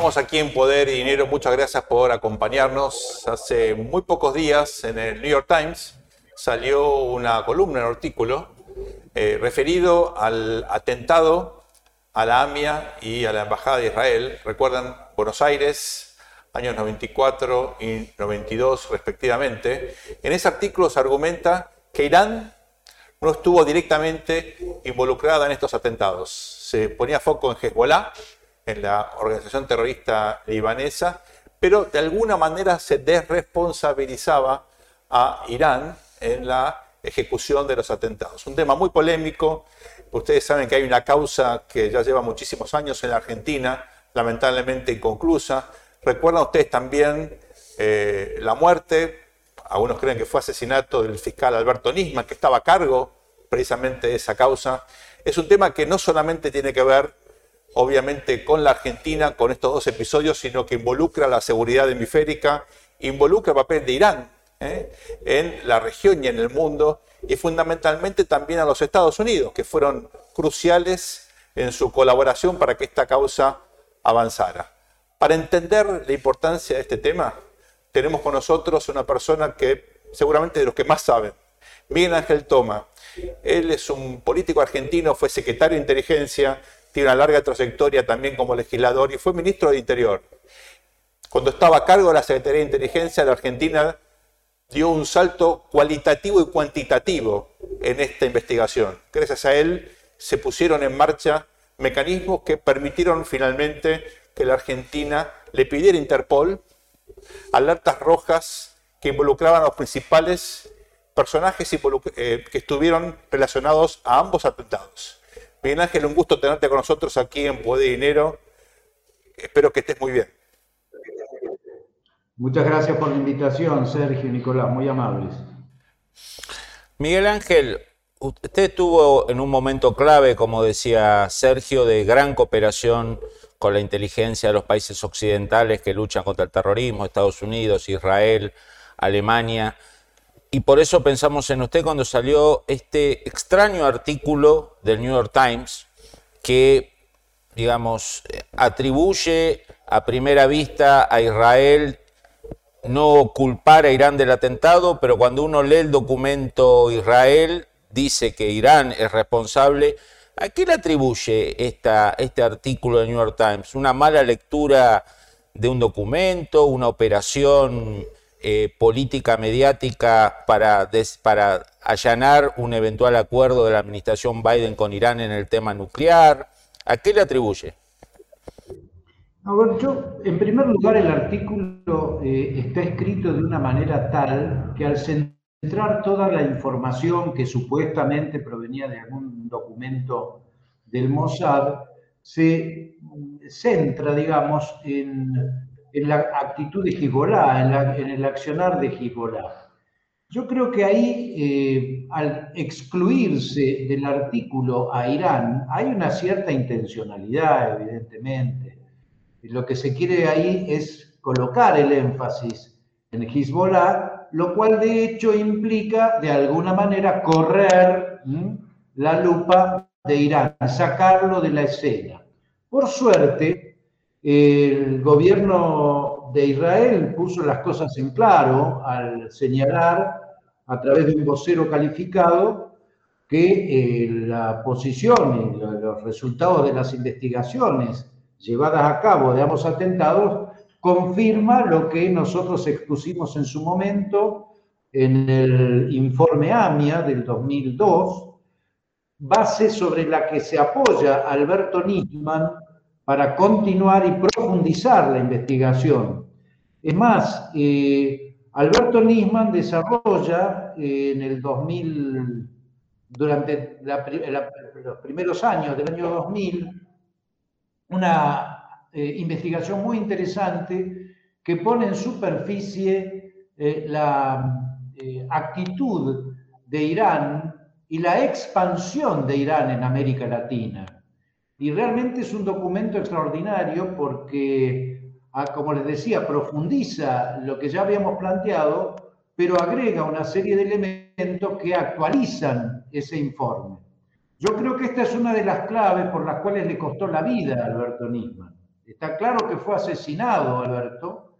Estamos aquí en Poder y Dinero. Muchas gracias por acompañarnos. Hace muy pocos días en el New York Times salió una columna, un artículo, eh, referido al atentado a la AMIA y a la Embajada de Israel. Recuerdan Buenos Aires, años 94 y 92 respectivamente. En ese artículo se argumenta que Irán no estuvo directamente involucrada en estos atentados. Se ponía foco en Hezbollah, en la organización terrorista libanesa, pero de alguna manera se desresponsabilizaba a Irán en la ejecución de los atentados. Un tema muy polémico. Ustedes saben que hay una causa que ya lleva muchísimos años en la Argentina, lamentablemente inconclusa. Recuerdan ustedes también eh, la muerte, algunos creen que fue asesinato del fiscal Alberto Nisman, que estaba a cargo precisamente de esa causa. Es un tema que no solamente tiene que ver obviamente con la Argentina, con estos dos episodios, sino que involucra la seguridad hemisférica, involucra el papel de Irán ¿eh? en la región y en el mundo, y fundamentalmente también a los Estados Unidos, que fueron cruciales en su colaboración para que esta causa avanzara. Para entender la importancia de este tema, tenemos con nosotros una persona que seguramente de los que más saben, Miguel Ángel Toma. Él es un político argentino, fue secretario de inteligencia, tiene una larga trayectoria también como legislador y fue ministro de Interior. Cuando estaba a cargo de la Secretaría de Inteligencia de Argentina, dio un salto cualitativo y cuantitativo en esta investigación. Gracias a él se pusieron en marcha mecanismos que permitieron finalmente que la Argentina le pidiera a Interpol alertas rojas que involucraban a los principales personajes eh, que estuvieron relacionados a ambos atentados. Miguel Ángel, un gusto tenerte con nosotros aquí en Poder y Dinero. Espero que estés muy bien. Muchas gracias por la invitación, Sergio y Nicolás, muy amables. Miguel Ángel, usted estuvo en un momento clave, como decía Sergio, de gran cooperación con la inteligencia de los países occidentales que luchan contra el terrorismo, Estados Unidos, Israel, Alemania. Y por eso pensamos en usted cuando salió este extraño artículo del New York Times que, digamos, atribuye a primera vista a Israel no culpar a Irán del atentado, pero cuando uno lee el documento Israel, dice que Irán es responsable. ¿A qué le atribuye esta, este artículo del New York Times? ¿Una mala lectura de un documento? ¿Una operación eh, política mediática para, allanar un eventual acuerdo de la administración Biden con Irán en el tema nuclear? ¿A qué le atribuye? yo, en primer lugar, el artículo eh, está escrito de una manera tal que al centrar toda la información que supuestamente provenía de algún documento del Mossad, se centra, digamos, en en la actitud de Hezbollah, en, el accionar de Hezbollah. Yo creo que ahí, eh, al excluirse del artículo a Irán, hay una cierta intencionalidad, evidentemente. Lo que se quiere ahí es colocar el énfasis en Hezbollah, lo cual de hecho implica de alguna manera correr la lupa de Irán, sacarlo de la escena. Por suerte, el gobierno de Israel puso las cosas en claro al señalar a través de un vocero calificado que eh, la posición y los resultados de las investigaciones llevadas a cabo de ambos atentados confirma lo que nosotros expusimos en su momento en el informe AMIA del 2002, base sobre la que se apoya Alberto Nisman para continuar y profundizar la investigación. Es más, eh, Alberto Nisman desarrolla eh, en el 2000, durante los primeros años del año 2000, una eh, investigación muy interesante que pone en superficie la actitud de Irán y la expansión de Irán en América Latina. Y realmente es un documento extraordinario porque, ah, como les decía, profundiza lo que ya habíamos planteado, pero agrega una serie de elementos que actualizan ese informe. Yo creo que esta es una de las claves por las cuales le costó la vida a Alberto Nisman. Está claro que fue asesinado Alberto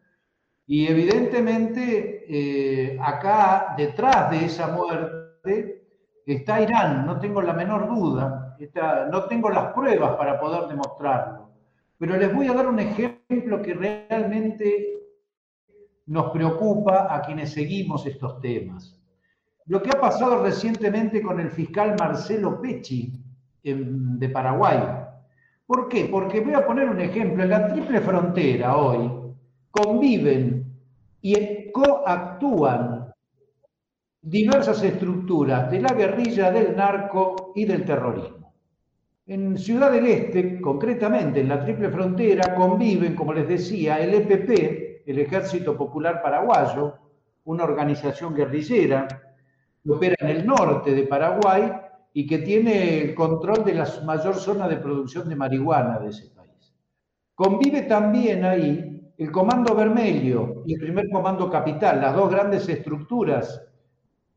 y evidentemente eh, acá detrás de esa muerte está Irán, no tengo la menor duda, no tengo las pruebas para poder demostrarlo, pero les voy a dar un ejemplo que realmente nos preocupa a quienes seguimos estos temas lo que ha pasado recientemente con el fiscal Marcelo Pecci de Paraguay. ¿Por qué? Porque voy a poner un ejemplo. En la triple frontera hoy conviven y coactúan diversas estructuras de la guerrilla, del narco y del terrorismo. En Ciudad del Este, concretamente en la triple frontera, conviven, como les decía, el EPP, el Ejército Popular Paraguayo, una organización guerrillera, que opera en el norte de Paraguay y que tiene el control de la mayor zona de producción de marihuana de ese país. Convive también ahí el Comando Vermelho y el primer Comando Capital, las dos grandes estructuras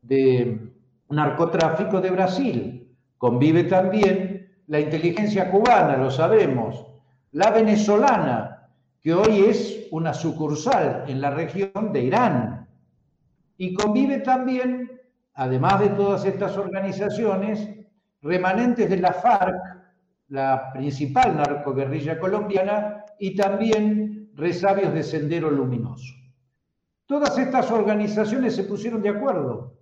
de narcotráfico de Brasil. Convive también la inteligencia cubana, lo sabemos, la venezolana, que hoy es una sucursal en la región de Irán. Y convive también además de todas estas organizaciones, remanentes de la FARC, la principal narcoguerrilla colombiana, y también resabios de Sendero Luminoso. Todas estas organizaciones se pusieron de acuerdo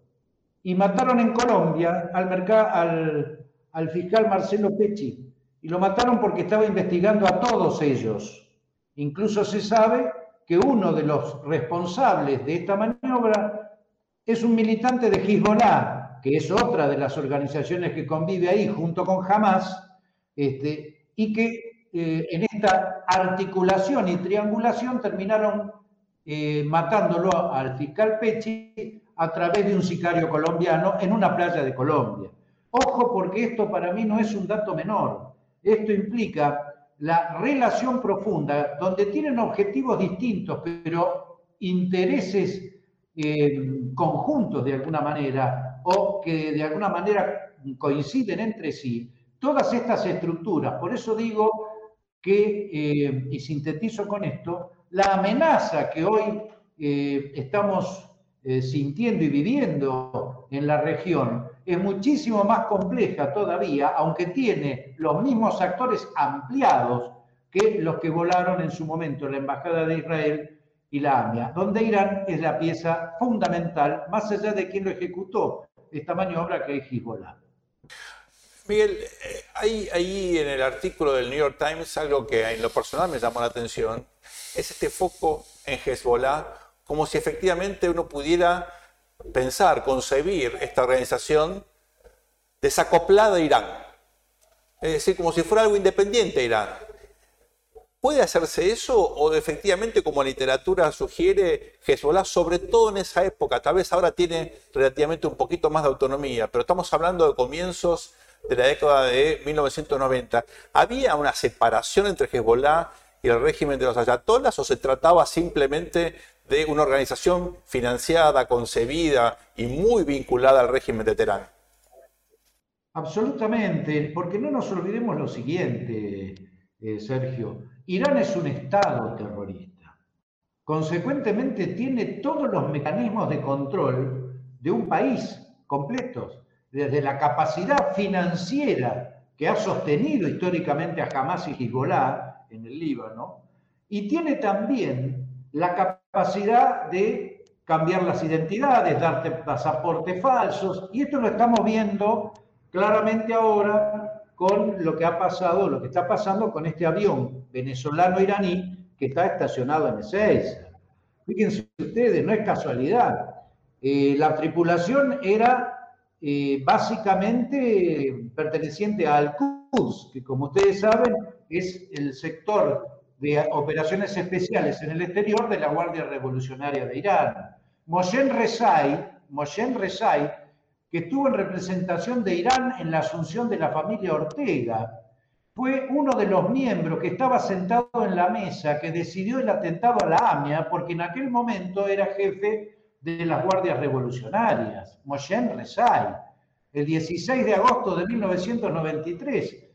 y mataron en Colombia al, al fiscal Marcelo Pecci. Y lo mataron porque estaba investigando a todos ellos. Incluso se sabe que uno de los responsables de esta maniobra es un militante de Hezbollah, que es otra de las organizaciones que convive ahí junto con Hamas, este, y que eh, en esta articulación y triangulación terminaron eh, matándolo al fiscal Pechi a través de un sicario colombiano en una playa de Colombia. Ojo porque esto para mí no es un dato menor. Esto implica la relación profunda, donde tienen objetivos distintos, pero intereses eh, conjuntos de alguna manera o que de alguna manera coinciden entre sí, todas estas estructuras, por eso digo que, eh, y sintetizo con esto, la amenaza que hoy eh, estamos sintiendo y viviendo en la región es muchísimo más compleja todavía, aunque tiene los mismos actores ampliados que los que volaron en su momento en la Embajada de Israel y la AMIA, donde Irán es la pieza fundamental, más allá de quien lo ejecutó, esta maniobra que es Hezbollah. Miguel, eh, hay ahí en el artículo del New York Times algo que en lo personal me llamó la atención, es este foco en Hezbollah, como si efectivamente uno pudiera pensar, concebir esta organización desacoplada de Irán. Es decir, como si fuera algo independiente Irán. ¿Puede hacerse eso o efectivamente, como la literatura sugiere, Hezbollah, sobre todo en esa época, tal vez ahora tiene relativamente un poquito más de autonomía, pero estamos hablando de comienzos de la década de 1990. ¿Había una separación entre Hezbollah y el régimen de los ayatolás o se trataba simplemente de una organización financiada, concebida y muy vinculada al régimen de Teherán? Absolutamente, porque no nos olvidemos lo siguiente, eh, Sergio. Irán es un Estado terrorista. Consecuentemente tiene todos los mecanismos de control de un país completos, desde la capacidad financiera que ha sostenido históricamente a Hamas y Hezbollah en el Líbano, y tiene también la capacidad de cambiar las identidades, darte pasaportes falsos, y esto lo estamos viendo claramente ahora con lo que ha pasado, lo que está pasando con este avión venezolano-iraní que está estacionado en Ezeiza. Fíjense ustedes, no es casualidad. Eh, la tripulación era eh, básicamente perteneciente al Quds, que como ustedes saben es el sector de operaciones especiales en el exterior de la Guardia Revolucionaria de Irán. Moshen Rezai, Rezai, que estuvo en representación de Irán en la asunción de la familia Ortega, fue uno de los miembros que estaba sentado en la mesa que decidió el atentado a la AMIA, porque en aquel momento era jefe de las guardias revolucionarias, Moshen Rezai, el 16 de agosto de 1993,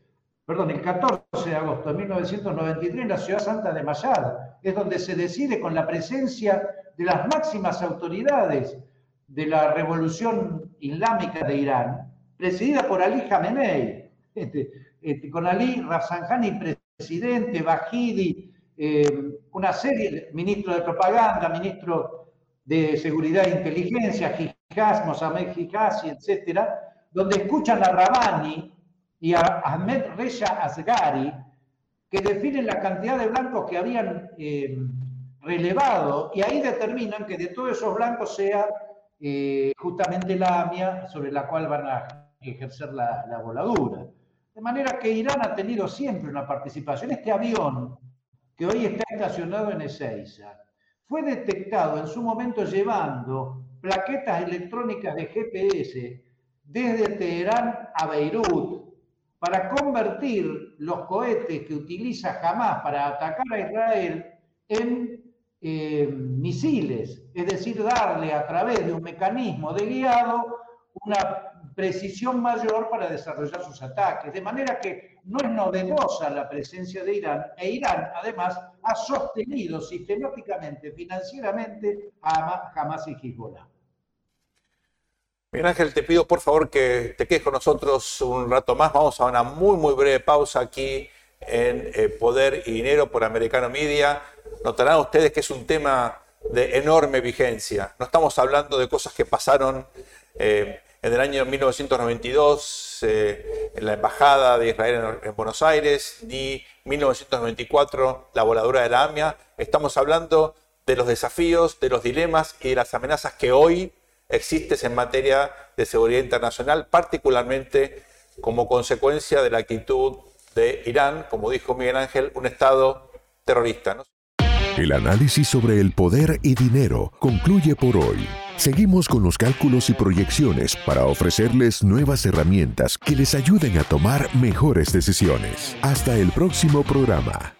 perdón, el 14 de agosto de 1993 en la ciudad santa de Mayad, es donde se decide con la presencia de las máximas autoridades de la revolución islámica de Irán, presidida por Ali Khamenei, este, este, con Ali Rafsanjani presidente, Bajidi, eh, una serie, ministro de propaganda, ministro de seguridad e inteligencia, Hijaz, Mohamed Hijazi, etcétera, donde escuchan a Rabani y a Ahmed Reza Asgari, que definen la cantidad de blancos que habían eh, relevado, y ahí determinan que de todos esos blancos sea eh, justamente la AMIA sobre la cual van a ejercer la, la voladura. De manera que Irán ha tenido siempre una participación. Este avión que hoy está estacionado en Ezeiza fue detectado en su momento llevando plaquetas electrónicas de GPS desde Teherán a Beirut para convertir los cohetes que utiliza Hamas para atacar a Israel en eh, misiles, es decir, darle a través de un mecanismo de guiado una precisión mayor para desarrollar sus ataques. De manera que no es novedosa la presencia de Irán e Irán además ha sostenido sistemáticamente, financieramente a Hamas y Hezbollah. Miguel Ángel, te pido por favor que te quedes con nosotros un rato más. Vamos a una muy, muy breve pausa aquí en eh, Poder y Dinero por Americano Media. Notarán ustedes que es un tema de enorme vigencia. No estamos hablando de cosas que pasaron eh, en el año 1992 eh, en la Embajada de Israel en, Buenos Aires, ni 1994 la voladura de la AMIA. Estamos hablando de los desafíos, de los dilemas y de las amenazas que hoy existen en materia de seguridad internacional, particularmente como consecuencia de la actitud de Irán, como dijo Miguel Ángel, un Estado terrorista. El análisis sobre el poder y dinero concluye por hoy. Seguimos con los cálculos y proyecciones para ofrecerles nuevas herramientas que les ayuden a tomar mejores decisiones. Hasta el próximo programa.